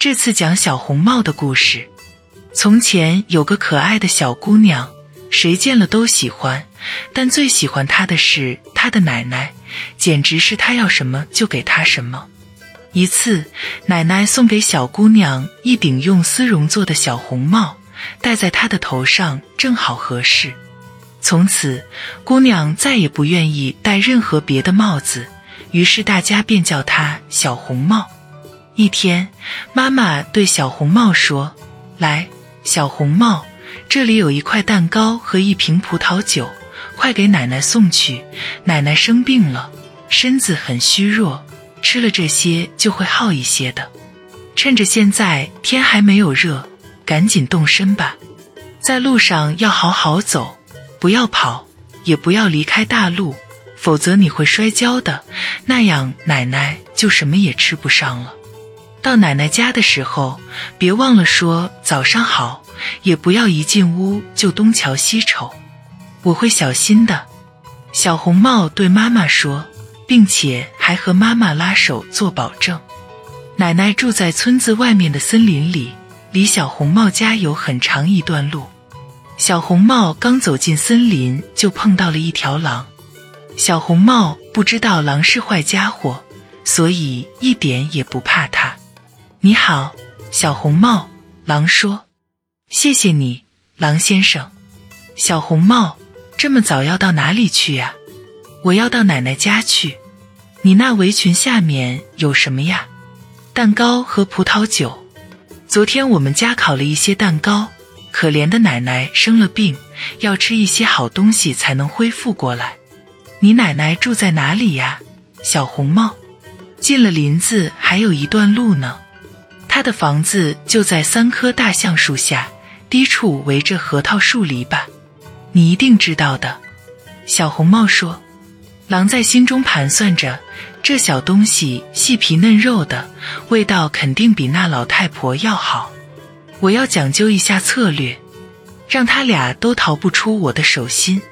这次讲小红帽的故事。从前有个可爱的小姑娘，谁见了都喜欢，但最喜欢她的是她的奶奶，简直是她要什么就给她什么。一次，奶奶送给小姑娘一顶用丝绒做的小红帽，戴在她的头上正好合适。从此，姑娘再也不愿意戴任何别的帽子，于是大家便叫她小红帽。一天，妈妈对小红帽说：“来，小红帽，这里有一块蛋糕和一瓶葡萄酒，快给奶奶送去。奶奶生病了，身子很虚弱，吃了这些就会好一些的。趁着现在天还没有热，赶紧动身吧。在路上要好好走。”不要跑，也不要离开大路，否则你会摔跤的。那样奶奶就什么也吃不上了。到奶奶家的时候，别忘了说早上好，也不要一进屋就东瞧西瞅。我会小心的。小红帽对妈妈说，并且还和妈妈拉手做保证。奶奶住在村子外面的森林里，离小红帽家有很长一段路。小红帽刚走进森林，就碰到了一条狼。小红帽不知道狼是坏家伙，所以一点也不怕它。你好，小红帽，狼说：“谢谢你，狼先生。”小红帽这么早要到哪里去呀？我要到奶奶家去。你那围裙下面有什么呀？蛋糕和葡萄酒。昨天我们家烤了一些蛋糕。可怜的奶奶生了病，要吃一些好东西才能恢复过来。你奶奶住在哪里呀？小红帽，进了林子还有一段路呢。他的房子就在三棵大橡树下，低处围着核桃树篱笆。你一定知道的。小红帽说。狼在心中盘算着，这小东西细皮嫩肉的，味道肯定比那老太婆要好。我要讲究一下策略，让他俩都逃不出我的手心。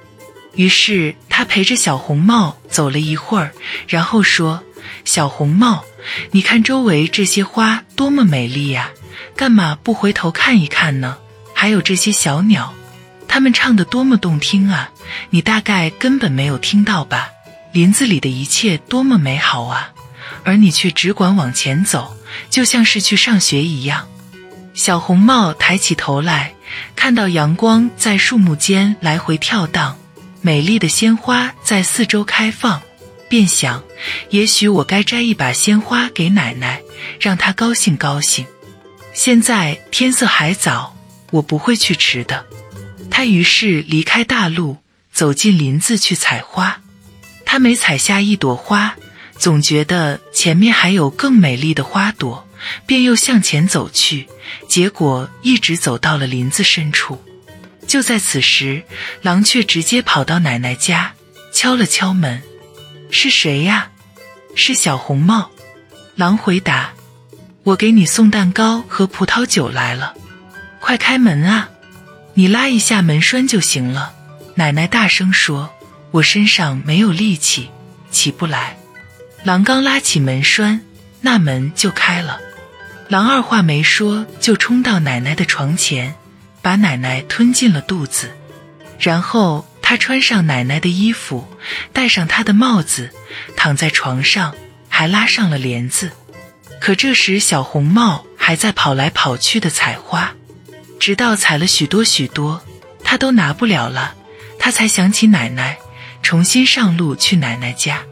于是他陪着小红帽走了一会儿，然后说：“小红帽，你看周围这些花多么美丽呀，干嘛不回头看一看呢？还有这些小鸟，它们唱的多么动听啊！你大概根本没有听到吧？林子里的一切多么美好啊，而你却只管往前走，就像是去上学一样。”小红帽抬起头来，看到阳光在树木间来回跳荡，美丽的鲜花在四周开放，便想：也许我该摘一把鲜花给奶奶，让她高兴高兴。现在天色还早，我不会去迟的。他于是离开大路，走进林子去采花。他每采下一朵花，总觉得前面还有更美丽的花朵。便又向前走去，结果一直走到了林子深处。就在此时，狼却直接跑到奶奶家，敲了敲门：“是谁呀？”“是小红帽。”狼回答：“我给你送蛋糕和葡萄酒来了，快开门啊！你拉一下门栓就行了。”奶奶大声说：“我身上没有力气，起不来。”狼刚拉起门栓，那门就开了。狼二话没说，就冲到奶奶的床前，把奶奶吞进了肚子。然后他穿上奶奶的衣服，戴上她的帽子，躺在床上，还拉上了帘子。可这时小红帽还在跑来跑去的采花，直到采了许多许多，他都拿不了了，他才想起奶奶，重新上路去奶奶家。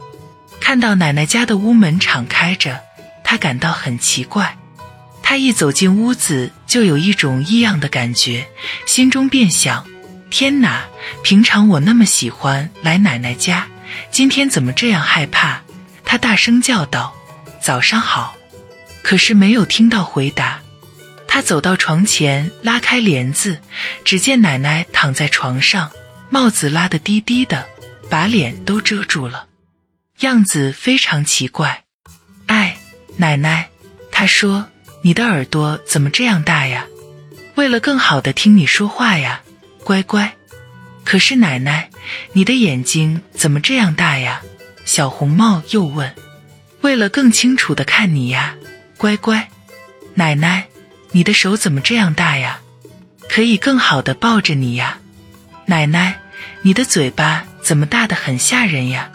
看到奶奶家的屋门敞开着，他感到很奇怪。他一走进屋子，就有一种异样的感觉，心中便想：天哪！平常我那么喜欢来奶奶家，今天怎么这样害怕？他大声叫道：“早上好！”可是没有听到回答。他走到床前，拉开帘子，只见奶奶躺在床上，帽子拉得低低的，把脸都遮住了，样子非常奇怪。哎，奶奶，他说。你的耳朵怎么这样大呀？为了更好的听你说话呀，乖乖。可是奶奶，你的眼睛怎么这样大呀？小红帽又问。为了更清楚的看你呀，乖乖。奶奶，你的手怎么这样大呀？可以更好的抱着你呀。奶奶，你的嘴巴怎么大的很吓人呀？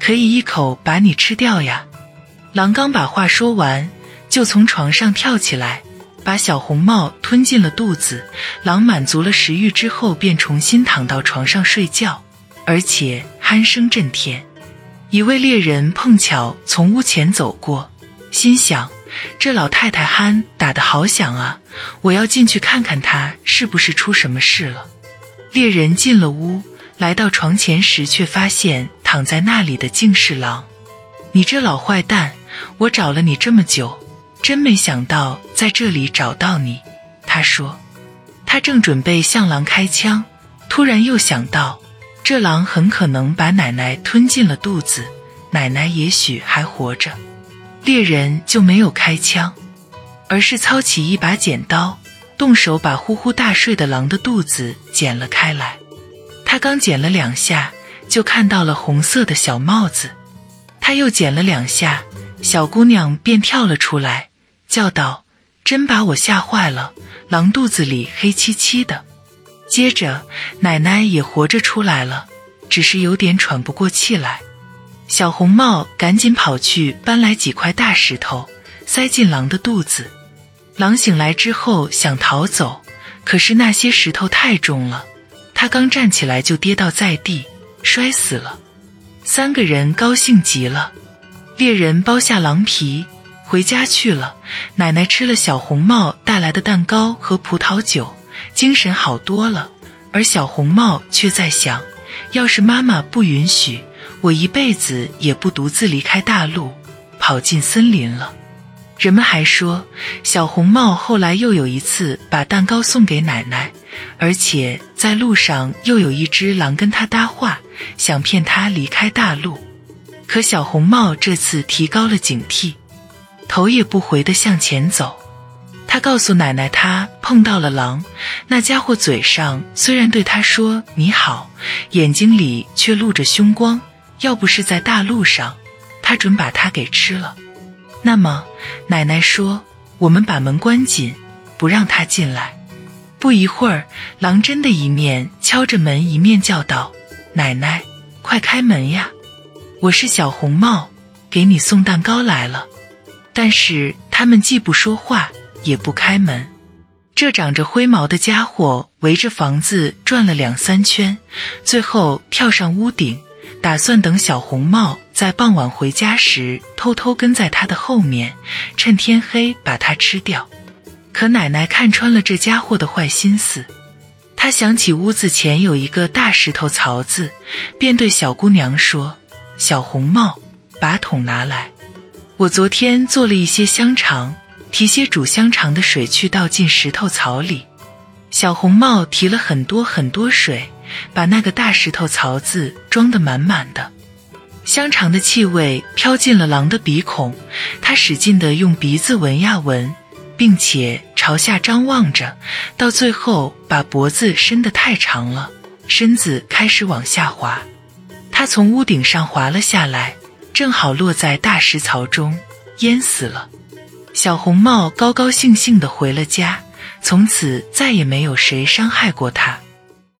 可以一口把你吃掉呀。狼刚把话说完，就从床上跳起来，把小红帽吞进了肚子。狼满足了食欲之后，便重新躺到床上睡觉，而且鼾声震天。一位猎人碰巧从屋前走过，心想：这老太太鼾打得好响啊！我要进去看看她是不是出什么事了。猎人进了屋，来到床前时，却发现躺在那里的竟是狼。你这老坏蛋！我找了你这么久，真没想到在这里找到你。他说，他正准备向狼开枪，突然又想到，这狼很可能把奶奶吞进了肚子，奶奶也许还活着。猎人就没有开枪，而是操起一把剪刀，动手把呼呼大睡的狼的肚子剪了开来。他刚剪了两下，就看到了红色的小帽子。他又剪了两下。小姑娘便跳了出来，叫道：“真把我吓坏了！狼肚子里黑漆漆的。”接着，奶奶也活着出来了，只是有点喘不过气来。小红帽赶紧跑去搬来几块大石头，塞进狼的肚子。狼醒来之后想逃走，可是那些石头太重了，他刚站起来就跌倒在地，摔死了。三个人高兴极了。猎人剥下狼皮，回家去了。奶奶吃了小红帽带来的蛋糕和葡萄酒，精神好多了。而小红帽却在想：要是妈妈不允许，我一辈子也不独自离开大陆，跑进森林了。人们还说，小红帽后来又有一次把蛋糕送给奶奶，而且在路上又有一只狼跟他搭话，想骗他离开大陆。可小红帽这次提高了警惕，头也不回地向前走。他告诉奶奶，他碰到了狼，那家伙嘴上虽然对他说你好，眼睛里却露着凶光。要不是在大路上，他准把他给吃了。那么，奶奶说：“我们把门关紧，不让他进来。”不一会儿，狼真的一面敲着门，一面叫道：“奶奶，快开门呀！”我是小红帽，给你送蛋糕来了。但是他们既不说话，也不开门。这长着灰毛的家伙围着房子转了两三圈，最后跳上屋顶，打算等小红帽在傍晚回家时，偷偷跟在他的后面，趁天黑把他吃掉。可奶奶看穿了这家伙的坏心思，她想起屋子前有一个大石头槽子，便对小姑娘说。小红帽，把桶拿来。我昨天做了一些香肠，提些煮香肠的水去倒进石头槽里。小红帽提了很多很多水，把那个大石头槽子装得满满的。香肠的气味飘进了狼的鼻孔，他使劲地用鼻子闻呀闻，并且朝下张望着，到最后把脖子伸得太长了，身子开始往下滑。他从屋顶上滑了下来，正好落在大石槽中，淹死了。小红帽高高兴兴地回了家，从此再也没有谁伤害过他。